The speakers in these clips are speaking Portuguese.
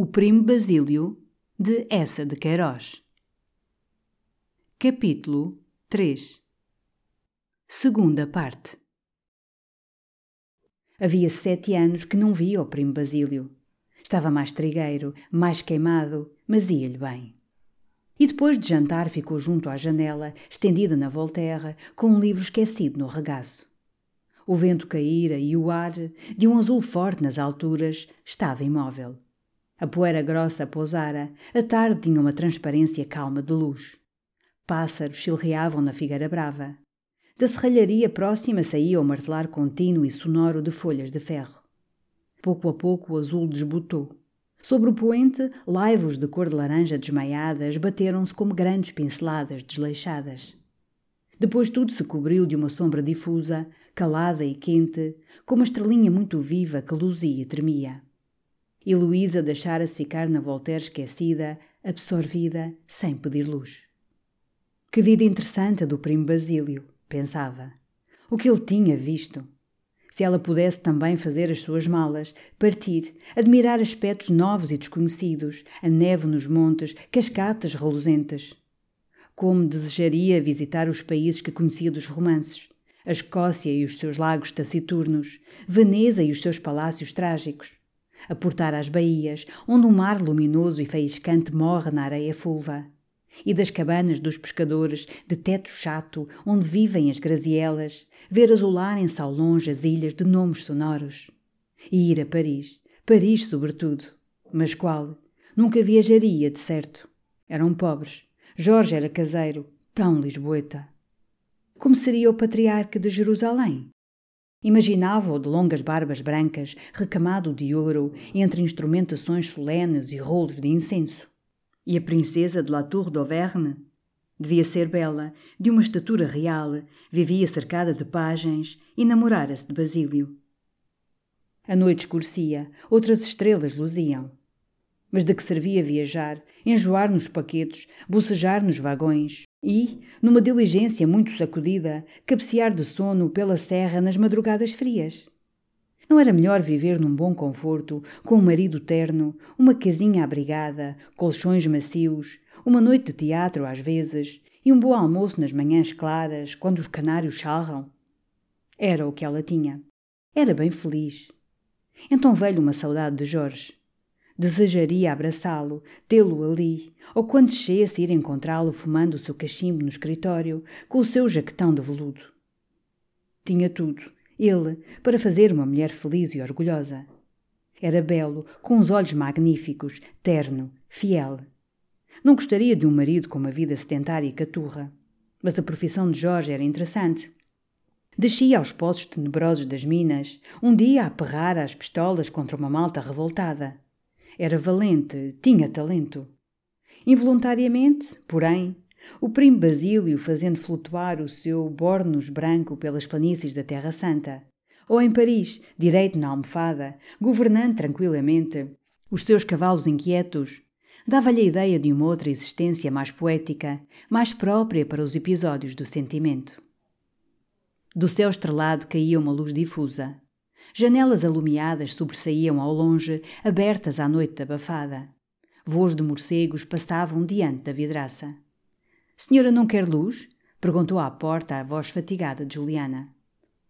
O Primo Basílio, de Essa de Queiroz. Capítulo 3 Segunda parte Havia sete anos que não via o Primo Basílio. Estava mais trigueiro, mais queimado, mas ia-lhe bem. E depois de jantar ficou junto à janela, estendida na volterra, com um livro esquecido no regaço. O vento caíra e o ar, de um azul forte nas alturas, estava imóvel. A poeira grossa pousara, a tarde tinha uma transparência calma de luz. Pássaros chilreavam na figueira brava. Da serralharia próxima saía o martelar contínuo e sonoro de folhas de ferro. Pouco a pouco o azul desbotou. Sobre o poente, laivos de cor de laranja desmaiadas bateram-se como grandes pinceladas desleixadas. Depois tudo se cobriu de uma sombra difusa, calada e quente, como uma estrelinha muito viva que luzia e tremia e Luísa deixara-se ficar na Voltaire esquecida, absorvida, sem pedir luz. Que vida interessante a do primo Basílio, pensava. O que ele tinha visto. Se ela pudesse também fazer as suas malas, partir, admirar aspectos novos e desconhecidos, a neve nos montes, cascatas reluzentes. Como desejaria visitar os países que conhecia dos romances, a Escócia e os seus lagos taciturnos, Veneza e os seus palácios trágicos, a portar às baías, onde um mar luminoso e faiscante morre na areia fulva, e das cabanas dos pescadores, de teto chato, onde vivem as grazielas, ver azularem-se ao longe as ilhas de nomes sonoros. E ir a Paris, Paris sobretudo. Mas qual? Nunca viajaria, de certo. Eram pobres. Jorge era caseiro, tão lisboeta. Como seria o patriarca de Jerusalém? Imaginava-o de longas barbas brancas, recamado de ouro, entre instrumentações solenes e rolos de incenso. E a princesa de La Tour d'Auvergne? Devia ser bela, de uma estatura real, vivia cercada de pajens e namorara-se de Basílio. A noite escurecia, outras estrelas luziam. Mas de que servia viajar, enjoar nos paquetos, bocejar nos vagões, e, numa diligência muito sacudida, cabecear de sono pela serra nas madrugadas frias. Não era melhor viver num bom conforto, com um marido terno, uma casinha abrigada, colchões macios, uma noite de teatro às vezes e um bom almoço nas manhãs claras, quando os canários charram? Era o que ela tinha. Era bem feliz. Então veio uma saudade de Jorge. Desejaria abraçá-lo, tê-lo ali, ou quando descesse ir encontrá-lo fumando o seu cachimbo no escritório, com o seu jaquetão de veludo. Tinha tudo, ele, para fazer uma mulher feliz e orgulhosa. Era belo, com os olhos magníficos, terno, fiel. Não gostaria de um marido com uma vida sedentária e caturra. Mas a profissão de Jorge era interessante. Descia aos poços tenebrosos das minas, um dia a aperrar as pistolas contra uma malta revoltada. Era valente, tinha talento. Involuntariamente, porém, o primo Basílio fazendo flutuar o seu bornos branco pelas planícies da Terra Santa, ou em Paris, direito na almofada, governando tranquilamente, Os seus cavalos inquietos dava-lhe a ideia de uma outra existência mais poética, mais própria para os episódios do sentimento. Do céu estrelado caía uma luz difusa. Janelas alumiadas sobressaíam ao longe, abertas à noite abafada. Voos de morcegos passavam diante da vidraça. Senhora não quer luz? perguntou à porta a voz fatigada de Juliana.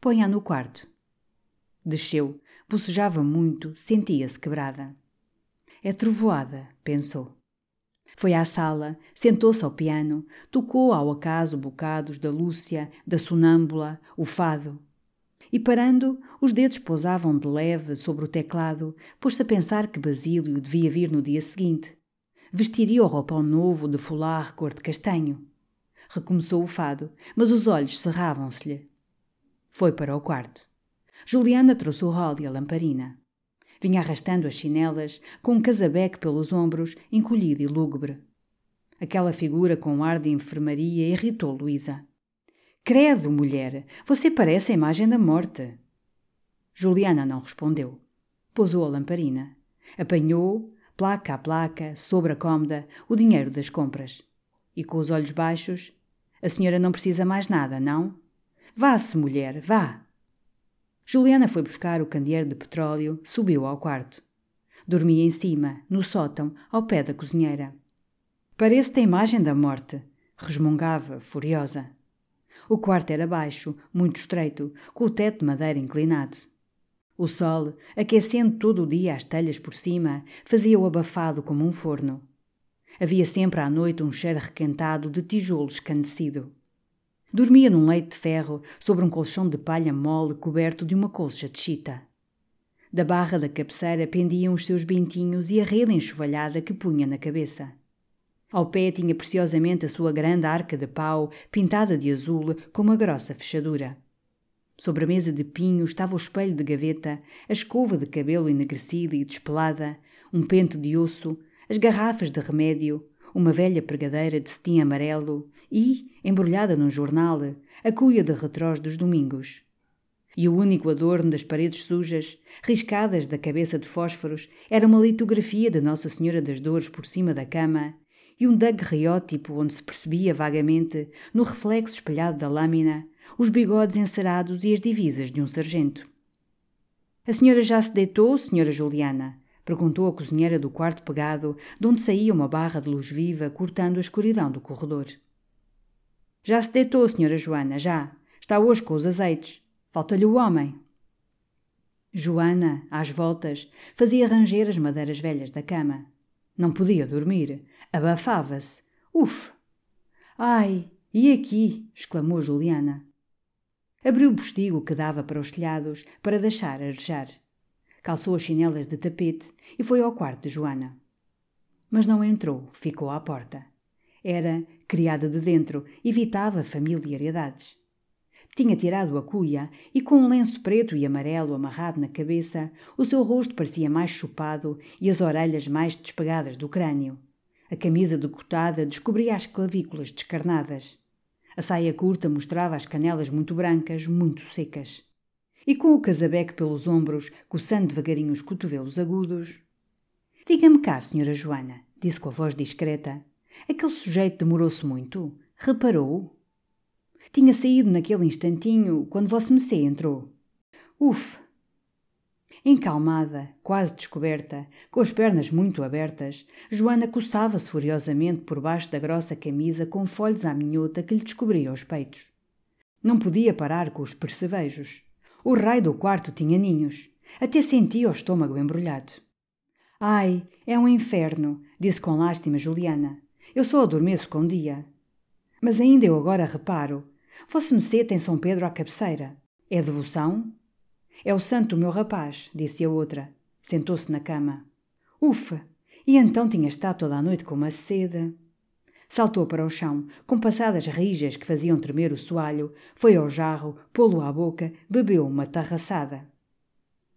Ponha no quarto. Desceu, bocejava muito, sentia-se quebrada. É trovoada, pensou. Foi à sala, sentou-se ao piano, tocou ao acaso bocados da Lúcia, da sonâmbula, o fado. E parando, os dedos pousavam de leve sobre o teclado, pôs-se a pensar que Basílio devia vir no dia seguinte. Vestiria o roupão novo de folar cor de castanho. Recomeçou o fado, mas os olhos cerravam-se-lhe. Foi para o quarto. Juliana trouxe o rol e a lamparina. Vinha arrastando as chinelas, com um casabeque pelos ombros, encolhido e lúgubre. Aquela figura com ar de enfermaria irritou Luísa. Credo, mulher, você parece a imagem da morte. Juliana não respondeu. Pousou a lamparina. Apanhou, placa a placa, sobre a cômoda, o dinheiro das compras. E com os olhos baixos, a senhora não precisa mais nada, não? Vá-se, mulher, vá. Juliana foi buscar o candeeiro de petróleo, subiu ao quarto. Dormia em cima, no sótão, ao pé da cozinheira. Parece-te a imagem da morte, resmungava, furiosa. O quarto era baixo, muito estreito, com o teto de madeira inclinado. O sol, aquecendo todo o dia as telhas por cima, fazia-o abafado como um forno. Havia sempre à noite um cheiro requentado de tijolo escandecido. Dormia num leito de ferro sobre um colchão de palha mole coberto de uma colcha de chita. Da barra da cabeceira pendiam os seus bentinhos e a rede enxovalhada que punha na cabeça. Ao pé tinha preciosamente a sua grande arca de pau, pintada de azul, com uma grossa fechadura. Sobre a mesa de pinho estava o espelho de gaveta, a escova de cabelo enegrecida e despelada, um pente de osso, as garrafas de remédio, uma velha pregadeira de cetim amarelo e, embrulhada num jornal, a cuia de retrós dos domingos. E o único adorno das paredes sujas, riscadas da cabeça de fósforos, era uma litografia de Nossa Senhora das Dores por cima da cama e um daguerreótipo onde se percebia vagamente, no reflexo espelhado da lâmina, os bigodes encerados e as divisas de um sargento. A senhora já se deitou, senhora Juliana? Perguntou a cozinheira do quarto pegado, de onde saía uma barra de luz viva cortando a escuridão do corredor. Já se deitou, senhora Joana, já. Está hoje com os azeites. Falta-lhe o homem. Joana, às voltas, fazia ranger as madeiras velhas da cama. Não podia dormir. Abafava-se. Uf! Ai, e aqui? exclamou Juliana. Abriu o postigo que dava para os telhados para deixar arejar calçou as chinelas de tapete e foi ao quarto de Joana. Mas não entrou, ficou à porta. Era criada de dentro, evitava familiaridades. Tinha tirado a cuia e, com um lenço preto e amarelo amarrado na cabeça, o seu rosto parecia mais chupado e as orelhas mais despegadas do crânio. A camisa decotada descobria as clavículas descarnadas. A saia curta mostrava as canelas muito brancas, muito secas e com o casabeque pelos ombros, coçando devagarinho os cotovelos agudos. Diga-me cá, senhora Joana, disse com a voz discreta. Aquele sujeito demorou-se muito? Reparou? Tinha saído naquele instantinho quando vossa Mecê entrou. Uf! Encalmada, quase descoberta, com as pernas muito abertas, Joana coçava-se furiosamente por baixo da grossa camisa com folhos à minhota que lhe descobria os peitos. Não podia parar com os percevejos. O raio do quarto tinha ninhos. Até sentia o estômago embrulhado. Ai, é um inferno, disse com lástima Juliana. Eu só adormeço com dia. Mas ainda eu agora reparo. Vossa Mecê tem São Pedro à cabeceira. É devoção? É o santo meu rapaz, disse a outra. Sentou-se na cama. Ufa! E então tinha estado toda a noite com uma sede. Saltou para o chão, com passadas rijas que faziam tremer o soalho, foi ao jarro, pô-lo à boca, bebeu uma tarraçada.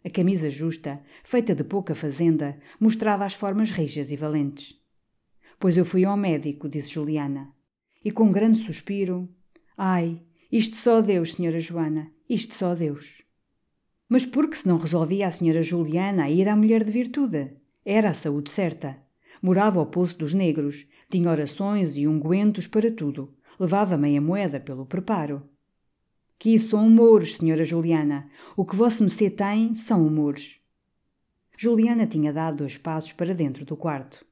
A camisa justa, feita de pouca fazenda, mostrava as formas rijas e valentes. Pois eu fui ao médico, disse Juliana. E com um grande suspiro: Ai, isto só Deus, senhora Joana, isto só Deus. Mas por que se não resolvia a senhora Juliana a ir à mulher de virtude? Era a saúde certa. Morava ao Poço dos Negros, tinha orações e ungüentos para tudo. Levava meia moeda pelo preparo. Que são humores, senhora Juliana. O que vossa Mecê tem são humores. Juliana tinha dado dois passos para dentro do quarto.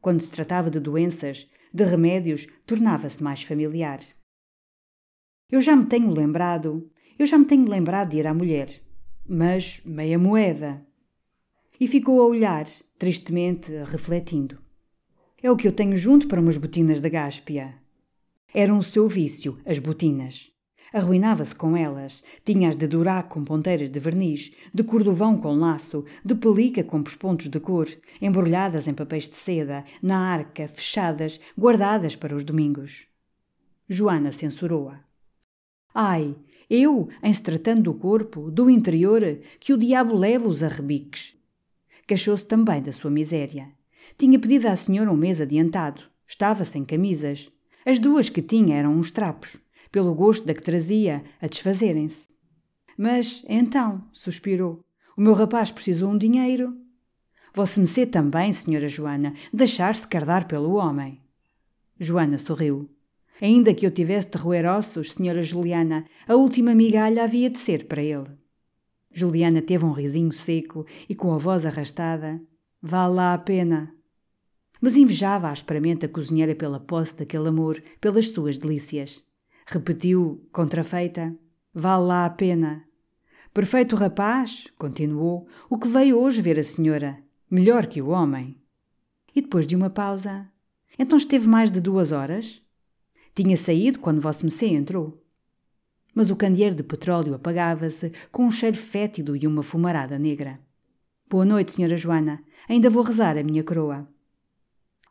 Quando se tratava de doenças, de remédios, tornava-se mais familiar. Eu já me tenho lembrado, eu já me tenho lembrado de ir à mulher. Mas meia moeda. E ficou a olhar, tristemente, refletindo. É o que eu tenho junto para umas botinas da Gáspia. Eram o seu vício, as botinas. Arruinava-se com elas. Tinha-as de durac com ponteiras de verniz, de cordovão com laço, de pelica com pespontos de cor, embrulhadas em papéis de seda, na arca, fechadas, guardadas para os domingos. Joana censurou-a. Ai, eu, em se tratando do corpo, do interior, que o diabo leva os arrebiques. Queixou-se também da sua miséria. Tinha pedido à senhora um mês adiantado. Estava sem camisas. As duas que tinha eram uns trapos, pelo gosto da que trazia, a desfazerem-se. Mas, então, suspirou, o meu rapaz precisou um dinheiro. Vossa Mecê também, senhora Joana, deixar-se cardar pelo homem. Joana sorriu. Ainda que eu tivesse de roer ossos, senhora Juliana, a última migalha havia de ser para ele. Juliana teve um risinho seco e com a voz arrastada. Vale lá a pena. Mas invejava asperamente a cozinheira pela posse daquele amor, pelas suas delícias. Repetiu, contrafeita. Vale lá a pena. Perfeito rapaz, continuou, o que veio hoje ver a senhora. Melhor que o homem. E depois de uma pausa. Então esteve mais de duas horas? Tinha saído quando Vossa Mecê entrou. Mas o candeeiro de petróleo apagava-se com um cheiro fétido e uma fumarada negra. Boa noite, Senhora Joana. Ainda vou rezar a minha coroa.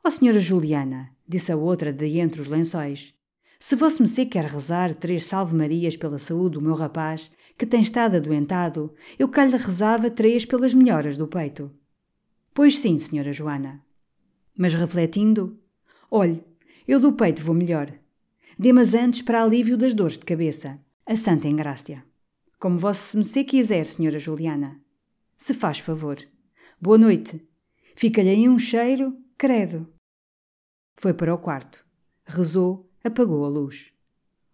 Ó oh, Senhora Juliana, disse a outra de entre os lençóis, se Vossa Mecê quer rezar três salve-marias pela saúde do meu rapaz, que tem estado adoentado, eu cá lhe rezava três pelas melhoras do peito. Pois sim, Senhora Joana. Mas refletindo, olhe, eu do peito vou melhor. Dê-mas antes para alívio das dores de cabeça. A Santa Engrácia. Como Vossa Mecê quiser, Senhora Juliana. Se faz favor. Boa noite. Fica-lhe aí um cheiro, credo. Foi para o quarto. Rezou, apagou a luz.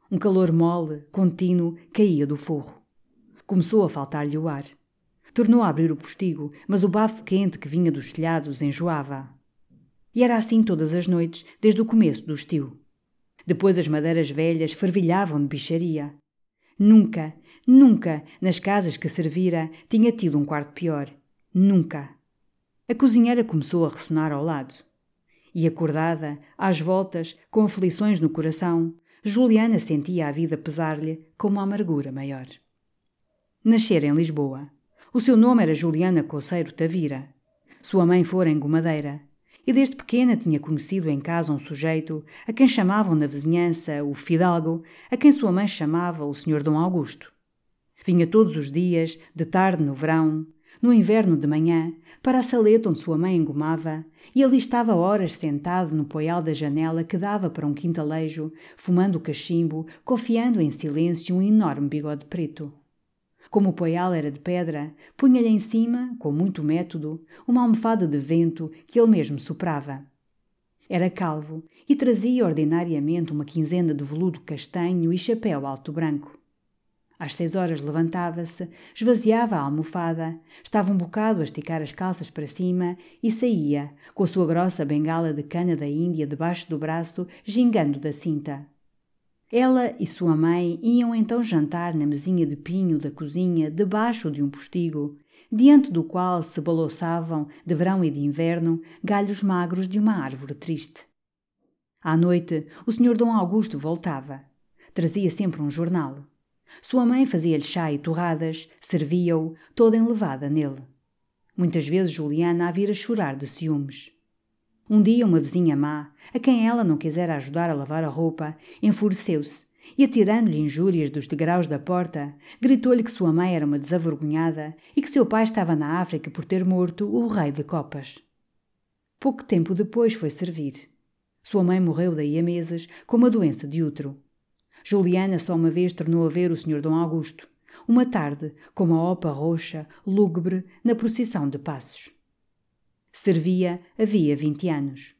Um calor mole, contínuo, caía do forro. Começou a faltar-lhe o ar. Tornou a abrir o postigo, mas o bafo quente que vinha dos telhados enjoava. E era assim todas as noites, desde o começo do estio. Depois as madeiras velhas fervilhavam de bicharia. Nunca, nunca, nas casas que servira, tinha tido um quarto pior. Nunca. A cozinheira começou a ressonar ao lado. E acordada, às voltas, com aflições no coração, Juliana sentia a vida pesar-lhe com uma amargura maior. Nascera em Lisboa. O seu nome era Juliana Coceiro Tavira. Sua mãe fora engomadeira e desde pequena tinha conhecido em casa um sujeito a quem chamavam na vizinhança o Fidalgo, a quem sua mãe chamava o Senhor Dom Augusto. Vinha todos os dias, de tarde no verão, no inverno de manhã, para a saleta onde sua mãe engomava, e ali estava horas sentado no poial da janela que dava para um quintalejo, fumando cachimbo, confiando em silêncio um enorme bigode preto. Como o poial era de pedra, punha-lhe em cima, com muito método, uma almofada de vento que ele mesmo soprava. Era calvo e trazia ordinariamente uma quinzena de veludo castanho e chapéu alto branco. Às seis horas levantava-se, esvaziava a almofada, estava um bocado a esticar as calças para cima e saía, com a sua grossa bengala de cana da Índia debaixo do braço, gingando da cinta. Ela e sua mãe iam então jantar na mesinha de pinho da cozinha, debaixo de um postigo, diante do qual se balouçavam, de verão e de inverno, galhos magros de uma árvore triste. À noite, o senhor Dom Augusto voltava. Trazia sempre um jornal. Sua mãe fazia-lhe chá e torradas, servia-o, toda enlevada nele. Muitas vezes Juliana a vira chorar de ciúmes. Um dia, uma vizinha má, a quem ela não quisera ajudar a lavar a roupa, enfureceu-se e, atirando-lhe injúrias dos degraus da porta, gritou-lhe que sua mãe era uma desavergonhada e que seu pai estava na África por ter morto o rei de copas. Pouco tempo depois foi servir. Sua mãe morreu daí a meses com uma doença de útero. Juliana só uma vez tornou a ver o Sr. Dom Augusto, uma tarde, com uma opa roxa, lúgubre, na procissão de passos. Servia havia vinte anos.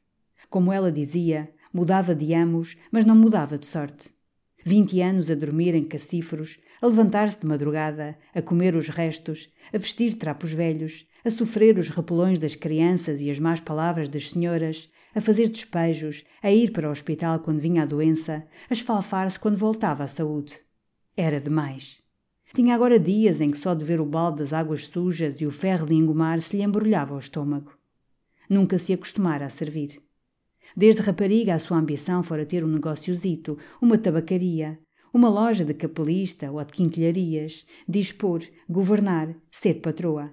Como ela dizia, mudava de amos, mas não mudava de sorte. Vinte anos a dormir em cacíferos, a levantar-se de madrugada, a comer os restos, a vestir trapos velhos, a sofrer os repelões das crianças e as más palavras das senhoras, a fazer despejos, a ir para o hospital quando vinha a doença, a esfalfar-se quando voltava à saúde. Era demais. Tinha agora dias em que só de ver o balde das águas sujas e o ferro de engomar se lhe embrulhava o estômago. Nunca se acostumara a servir. Desde rapariga a sua ambição fora ter um negóciozito, uma tabacaria, uma loja de capelista ou de quinquilharias, dispor, governar, ser patroa.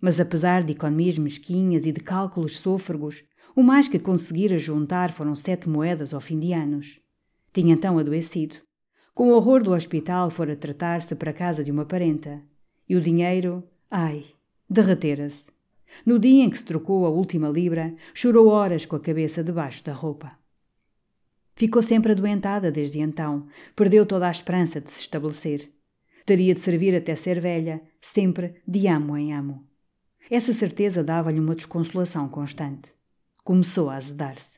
Mas apesar de economias mesquinhas e de cálculos sôfregos, o mais que conseguira juntar foram sete moedas ao fim de anos. Tinha então adoecido. Com o horror do hospital fora tratar-se para a casa de uma parenta. E o dinheiro, ai, derretera-se. No dia em que se trocou a última libra, chorou horas com a cabeça debaixo da roupa. Ficou sempre adoentada desde então, perdeu toda a esperança de se estabelecer. Teria de servir até ser velha, sempre de amo em amo. Essa certeza dava-lhe uma desconsolação constante. Começou a azedar-se.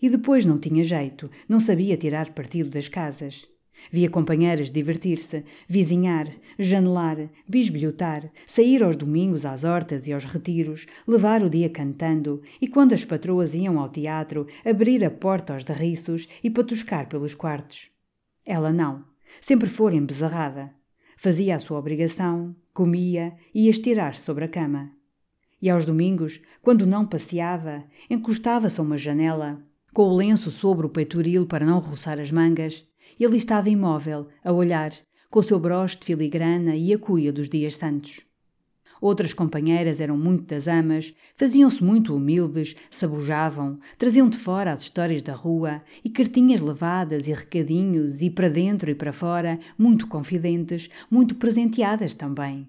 E depois não tinha jeito, não sabia tirar partido das casas. Via companheiras divertir-se, vizinhar, janelar, bisbilhotar, sair aos domingos às hortas e aos retiros, levar o dia cantando e, quando as patroas iam ao teatro, abrir a porta aos derriços e patuscar pelos quartos. Ela não. Sempre fora embezarrada. Fazia a sua obrigação, comia e ia estirar-se sobre a cama. E aos domingos, quando não passeava, encostava-se a uma janela, com o lenço sobre o peitoril para não roçar as mangas, e ali estava imóvel, a olhar, com o seu broche de filigrana e a cuia dos dias santos. Outras companheiras eram muito das amas, faziam-se muito humildes, sabujavam, traziam de fora as histórias da rua e cartinhas levadas e recadinhos e para dentro e para fora, muito confidentes, muito presenteadas também.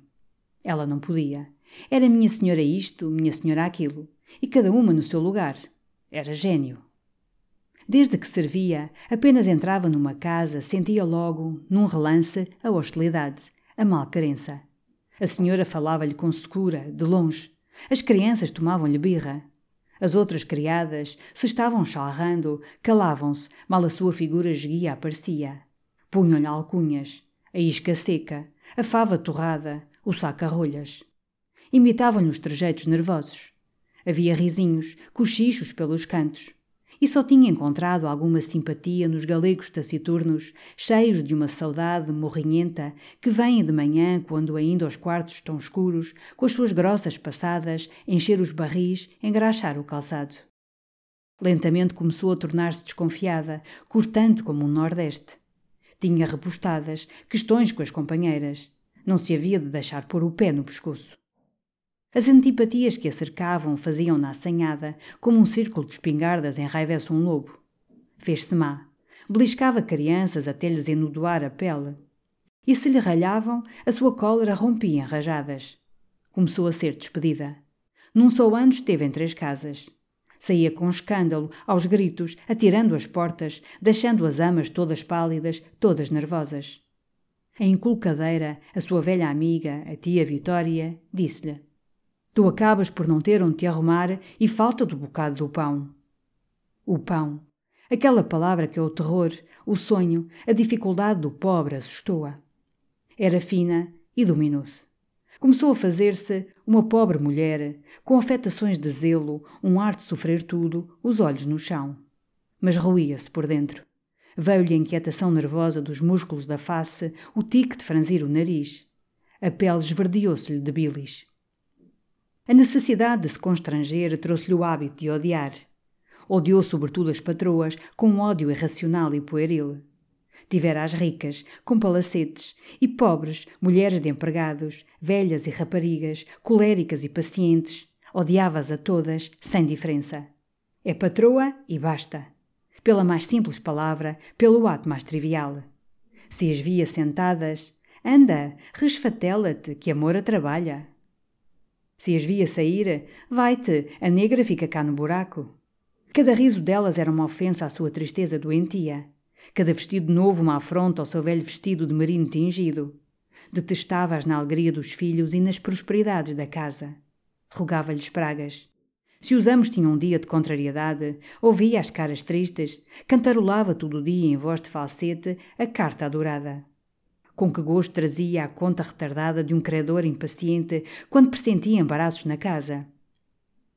Ela não podia. Era minha senhora isto, minha senhora aquilo, e cada uma no seu lugar. Era gênio. Desde que servia, apenas entrava numa casa, sentia logo, num relance, a hostilidade, a malquerença. A senhora falava-lhe com secura, de longe. As crianças tomavam-lhe birra. As outras criadas, se estavam charrando, calavam-se, mal a sua figura esguia aparecia. Punham-lhe alcunhas, a isca seca, a fava torrada, o saco a rolhas. Imitavam-lhe os trejeitos nervosos. Havia risinhos, cochichos pelos cantos e só tinha encontrado alguma simpatia nos galegos taciturnos, cheios de uma saudade morrinhenta, que vêm de manhã, quando ainda os quartos estão escuros, com as suas grossas passadas, encher os barris, engraxar o calçado. Lentamente começou a tornar-se desconfiada, cortante como um nordeste. Tinha repostadas, questões com as companheiras. Não se havia de deixar pôr o pé no pescoço. As antipatias que a cercavam faziam-na assanhada, como um círculo de espingardas enraivece um lobo. Fez-se má. Beliscava crianças até lhes enudoar a pele. E se lhe ralhavam, a sua cólera rompia em rajadas. Começou a ser despedida. Num só ano esteve em três casas. Saía com escândalo, aos gritos, atirando as portas, deixando as amas todas pálidas, todas nervosas. A inculcadeira, a sua velha amiga, a tia Vitória, disse-lhe: Tu acabas por não ter onde te arrumar e falta do bocado do pão. O pão. Aquela palavra que é o terror, o sonho, a dificuldade do pobre assustou-a. Era fina e dominou-se. Começou a fazer-se uma pobre mulher, com afetações de zelo, um ar de sofrer tudo, os olhos no chão. Mas roía-se por dentro. Veio-lhe a inquietação nervosa dos músculos da face, o tique de franzir o nariz. A pele esverdeou-se-lhe de bilis. A necessidade de se constranger trouxe-lhe o hábito de odiar. Odiou sobretudo as patroas, com um ódio irracional e pueril. Tivera as ricas, com palacetes, e pobres, mulheres de empregados, velhas e raparigas, coléricas e pacientes. Odiava-as a todas, sem diferença. É patroa e basta. Pela mais simples palavra, pelo ato mais trivial. Se as via sentadas, anda, resfatela-te, que amor a trabalha. Se as via sair, vai-te, a negra fica cá no buraco. Cada riso delas era uma ofensa à sua tristeza doentia. Cada vestido novo uma afronta ao seu velho vestido de marino tingido. Detestava-as na alegria dos filhos e nas prosperidades da casa. rogava-lhes pragas. Se os amos tinham um dia de contrariedade, ouvia as caras tristes, cantarolava todo o dia em voz de falsete a carta adorada. Com que gosto trazia a conta retardada de um credor impaciente quando pressentia embaraços na casa.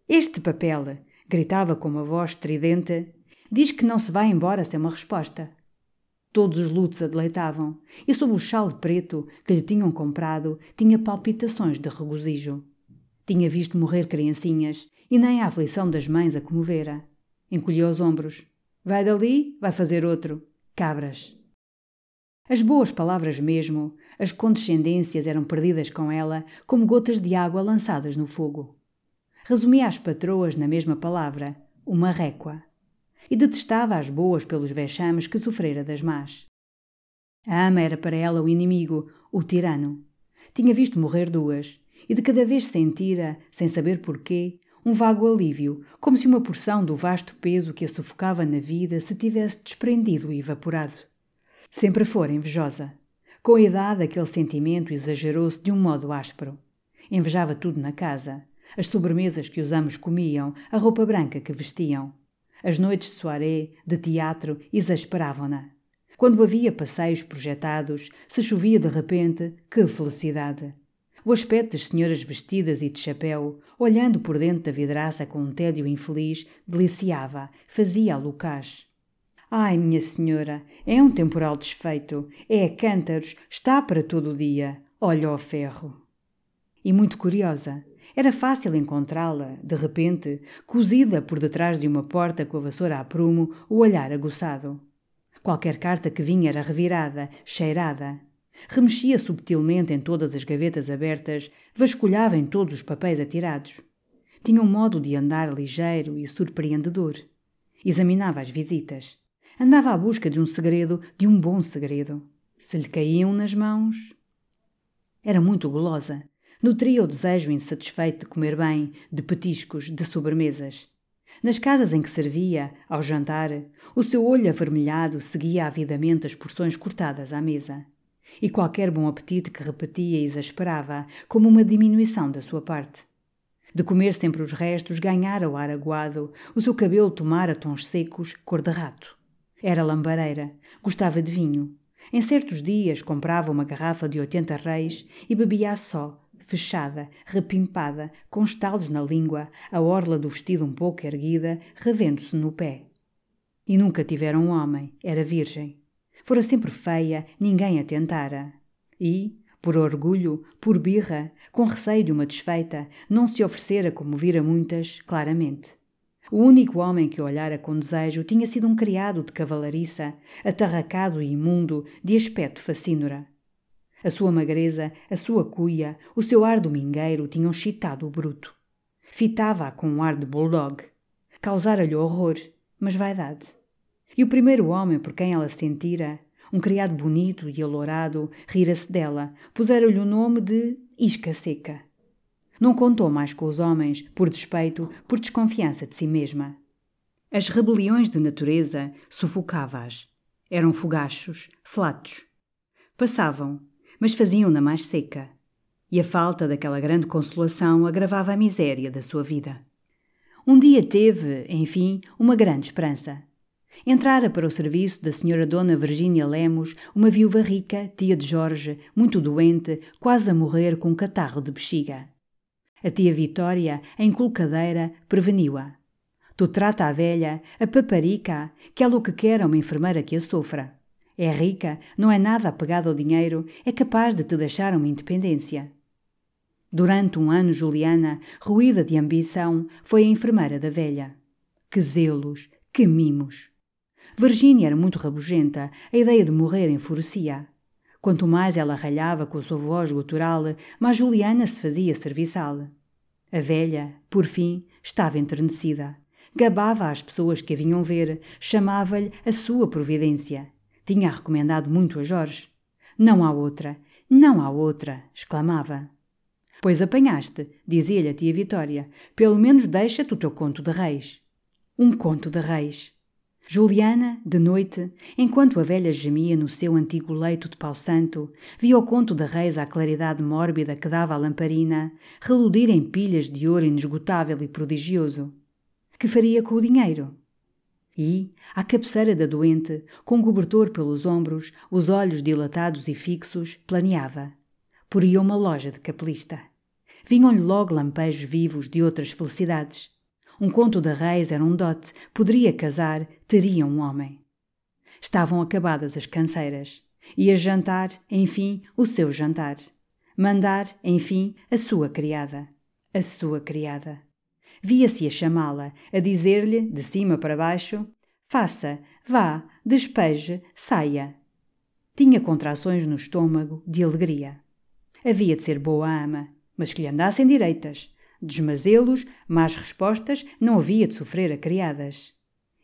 Este papel, gritava com uma voz estridente, diz que não se vai embora sem uma resposta. Todos os lutos a deleitavam, e sob o chale preto que lhe tinham comprado, tinha palpitações de regozijo. Tinha visto morrer criancinhas e nem a aflição das mães a comovera. Encolheu os ombros. Vai dali, vai fazer outro. Cabras. As boas palavras mesmo, as condescendências eram perdidas com ela como gotas de água lançadas no fogo. Resumia as patroas na mesma palavra, uma récua. E detestava as boas pelos vexames que sofrera das más. A ama era para ela o inimigo, o tirano. Tinha visto morrer duas, e de cada vez sentira, sem saber porquê, um vago alívio, como se uma porção do vasto peso que a sufocava na vida se tivesse desprendido e evaporado. Sempre fora invejosa. Com a idade, aquele sentimento exagerou-se de um modo áspero. Invejava tudo na casa. As sobremesas que os amos comiam, a roupa branca que vestiam. As noites de soirée, de teatro, exasperavam-na. Quando havia passeios projetados, se chovia de repente, que felicidade! O aspecto das senhoras vestidas e de chapéu, olhando por dentro da vidraça com um tédio infeliz, deliciava, fazia-a lucaz. Ai, minha senhora, é um temporal desfeito, é a cântaros, está para todo o dia, olha ao ferro. E muito curiosa, era fácil encontrá-la, de repente, cozida por detrás de uma porta com a vassoura a prumo, o olhar aguçado. Qualquer carta que vinha era revirada, cheirada. Remexia subtilmente em todas as gavetas abertas, vasculhava em todos os papéis atirados. Tinha um modo de andar ligeiro e surpreendedor. Examinava as visitas. Andava à busca de um segredo, de um bom segredo. Se lhe caíam nas mãos. Era muito gulosa. Nutria o desejo insatisfeito de comer bem, de petiscos, de sobremesas. Nas casas em que servia, ao jantar, o seu olho avermelhado seguia avidamente as porções cortadas à mesa e qualquer bom apetite que repetia exasperava, como uma diminuição da sua parte. De comer sempre os restos, ganhara o ar aguado, o seu cabelo tomara tons secos, cor de rato. Era lambareira, gostava de vinho. Em certos dias comprava uma garrafa de oitenta reis e bebia só, fechada, repimpada, com estalos na língua, a orla do vestido um pouco erguida, revendo-se no pé. E nunca tivera um homem, era virgem. Fora sempre feia, ninguém a tentara. E, por orgulho, por birra, com receio de uma desfeita, não se oferecera como vira muitas, claramente. O único homem que olhara com desejo tinha sido um criado de cavalariça, atarracado e imundo, de aspecto facínora. A sua magreza, a sua cuia, o seu ar domingueiro tinham chitado o bruto. Fitava-a com um ar de bulldog. Causara-lhe horror, mas vaidade. E o primeiro homem por quem ela sentira, um criado bonito e alourado, rira-se dela, pusera-lhe o nome de Isca Seca. Não contou mais com os homens, por despeito, por desconfiança de si mesma. As rebeliões de natureza sufocava-as. Eram fogachos, flatos. Passavam, mas faziam-na mais seca. E a falta daquela grande consolação agravava a miséria da sua vida. Um dia teve, enfim, uma grande esperança. Entrara para o serviço da senhora Dona Virgínia Lemos, uma viúva rica, tia de Jorge, muito doente, quase a morrer com um catarro de bexiga. A tia Vitória, em colcadeira, preveniu-a. Tu trata a velha, a paparica, que é o que quer uma enfermeira que a sofra. É rica, não é nada apegada ao dinheiro, é capaz de te deixar uma independência. Durante um ano, Juliana, ruída de ambição, foi a enfermeira da velha. Que zelos, que mimos! Virginia era muito rabugenta, a ideia de morrer enfurecia. Quanto mais ela ralhava com a sua voz gutural, mais Juliana se fazia serviçal. A velha, por fim, estava enternecida. Gabava às pessoas que a vinham ver, chamava-lhe a sua providência. Tinha recomendado muito a Jorge. Não há outra, não há outra, exclamava. Pois apanhaste, dizia-lhe a tia Vitória. Pelo menos deixa-te o teu conto de reis. Um conto de reis. Juliana, de noite, enquanto a velha gemia no seu antigo leito de pau santo, via o conto da reis à claridade mórbida que dava a lamparina reludir em pilhas de ouro inesgotável e prodigioso. Que faria com o dinheiro? E, à cabeceira da doente, com um cobertor pelos ombros, os olhos dilatados e fixos, planeava. Poria uma loja de capelista. Vinham-lhe logo lampejos vivos de outras felicidades um conto da Reis era um dote, poderia casar, teria um homem. Estavam acabadas as canseiras. Ia jantar, enfim, o seu jantar. Mandar, enfim, a sua criada. A sua criada. Via-se a chamá-la, a dizer-lhe, de cima para baixo: Faça, vá, despeje, saia. Tinha contrações no estômago, de alegria. Havia de ser boa ama, mas que lhe andassem direitas desmazelos, más respostas, não havia de sofrer a criadas.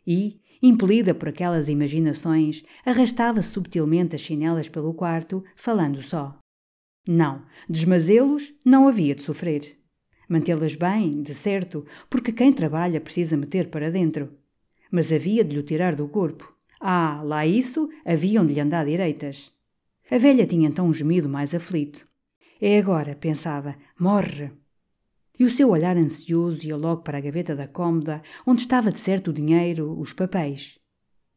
E, impelida por aquelas imaginações, arrastava subtilmente as chinelas pelo quarto, falando só. Não, desmazelos não havia de sofrer. Mantê-las bem, de certo, porque quem trabalha precisa meter para dentro. Mas havia de lhe tirar do corpo. Ah, lá isso, haviam de lhe andar direitas. A velha tinha então um gemido mais aflito. É agora, pensava, morre e o seu olhar ansioso ia logo para a gaveta da cômoda, onde estava de certo o dinheiro, os papéis.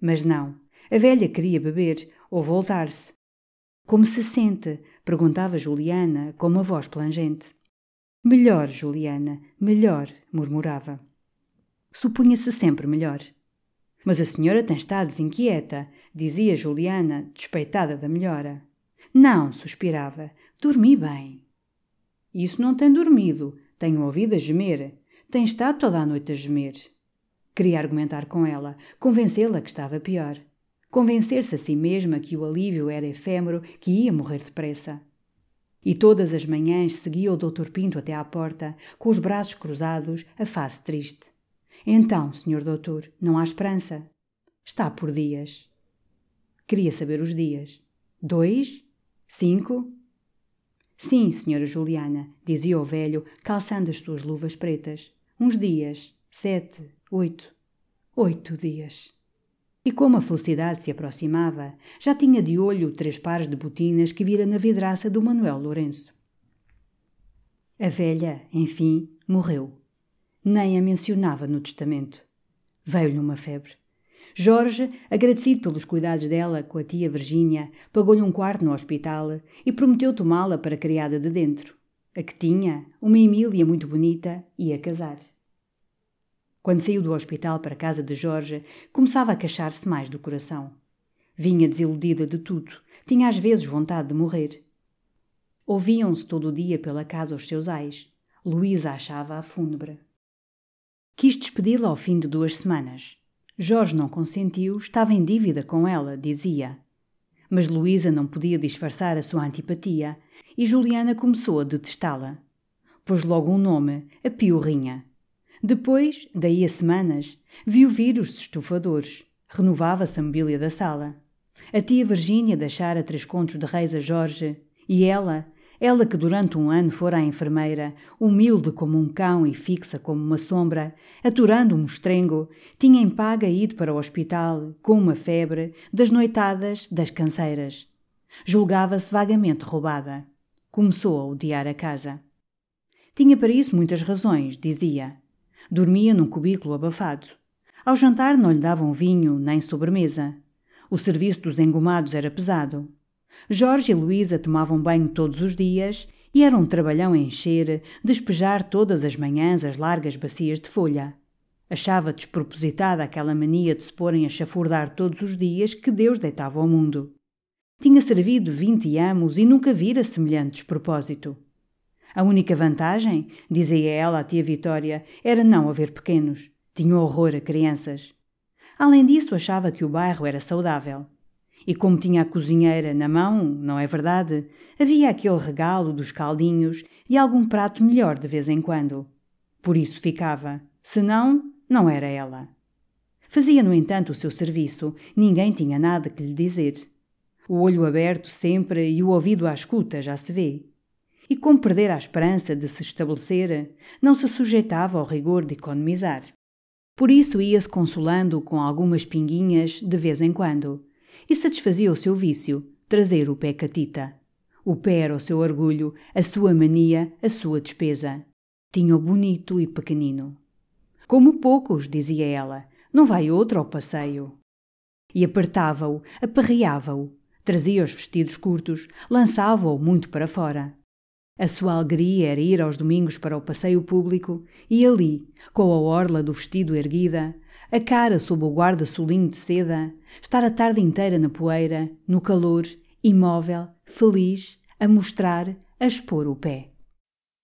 Mas não, a velha queria beber ou voltar-se. Como se sente? perguntava Juliana, com uma voz plangente. Melhor, Juliana, melhor, murmurava. Supunha-se sempre melhor. Mas a senhora tem estado desinquieta, dizia Juliana, despeitada da melhora. Não, suspirava, dormi bem. Isso não tem dormido, tenho ouvido a gemer. Tem estado toda a noite a gemer. Queria argumentar com ela, convencê-la que estava pior. Convencer-se a si mesma que o alívio era efêmero, que ia morrer depressa. E todas as manhãs seguia o Dr. Pinto até à porta, com os braços cruzados, a face triste. Então, senhor doutor, não há esperança. Está por dias. Queria saber os dias. Dois? Cinco? Sim, senhora Juliana, dizia o velho, calçando as suas luvas pretas. Uns dias. Sete. Oito. Oito dias. E como a felicidade se aproximava, já tinha de olho três pares de botinas que vira na vidraça do Manuel Lourenço. A velha, enfim, morreu. Nem a mencionava no testamento. Veio-lhe uma febre. Jorge, agradecido pelos cuidados dela com a tia Virgínia, pagou-lhe um quarto no hospital e prometeu tomá-la para criada de dentro. A que tinha, uma Emília muito bonita, ia casar. Quando saiu do hospital para a casa de Jorge, começava a queixar-se mais do coração. Vinha desiludida de tudo, tinha às vezes vontade de morrer. Ouviam-se todo o dia pela casa os seus ais. Luísa achava-a fúnebre. Quis despedi-la ao fim de duas semanas. Jorge não consentiu, estava em dívida com ela, dizia. Mas Luísa não podia disfarçar a sua antipatia e Juliana começou a detestá-la. Pôs logo um nome, a Piorrinha. Depois, daí a semanas, viu vir os estufadores. Renovava-se a mobília da sala. A tia Virgínia deixara três contos de reis a Jorge e ela, ela que durante um ano fora a enfermeira, humilde como um cão e fixa como uma sombra, aturando um mostrengo, tinha em paga ido para o hospital, com uma febre, das noitadas, das canseiras. Julgava-se vagamente roubada. Começou a odiar a casa. Tinha para isso muitas razões, dizia. Dormia num cubículo abafado. Ao jantar não lhe davam vinho nem sobremesa. O serviço dos engomados era pesado. Jorge e Luísa tomavam banho todos os dias e era um trabalhão encher, despejar todas as manhãs as largas bacias de folha. Achava despropositada aquela mania de se porem a chafurdar todos os dias que Deus deitava ao mundo. Tinha servido vinte amos e nunca vira semelhante despropósito. A única vantagem, dizia ela à tia Vitória, era não haver pequenos. Tinha horror a crianças. Além disso, achava que o bairro era saudável. E como tinha a cozinheira na mão, não é verdade? Havia aquele regalo dos caldinhos e algum prato melhor de vez em quando. Por isso ficava. Se não, não era ela. Fazia, no entanto, o seu serviço, ninguém tinha nada que lhe dizer. O olho aberto sempre e o ouvido à escuta, já se vê. E como perder a esperança de se estabelecer, não se sujeitava ao rigor de economizar. Por isso ia-se consolando com algumas pinguinhas de vez em quando. E satisfazia o seu vício, trazer o pé catita. O pé era o seu orgulho, a sua mania, a sua despesa. Tinha-o bonito e pequenino. Como poucos, dizia ela, não vai outro ao passeio. E apertava-o, aperreava-o, trazia os vestidos curtos, lançava-o muito para fora. A sua alegria era ir aos domingos para o passeio público e ali, com a orla do vestido erguida, a cara sob o guarda-solinho de seda, estar a tarde inteira na poeira, no calor, imóvel, feliz, a mostrar, a expor o pé.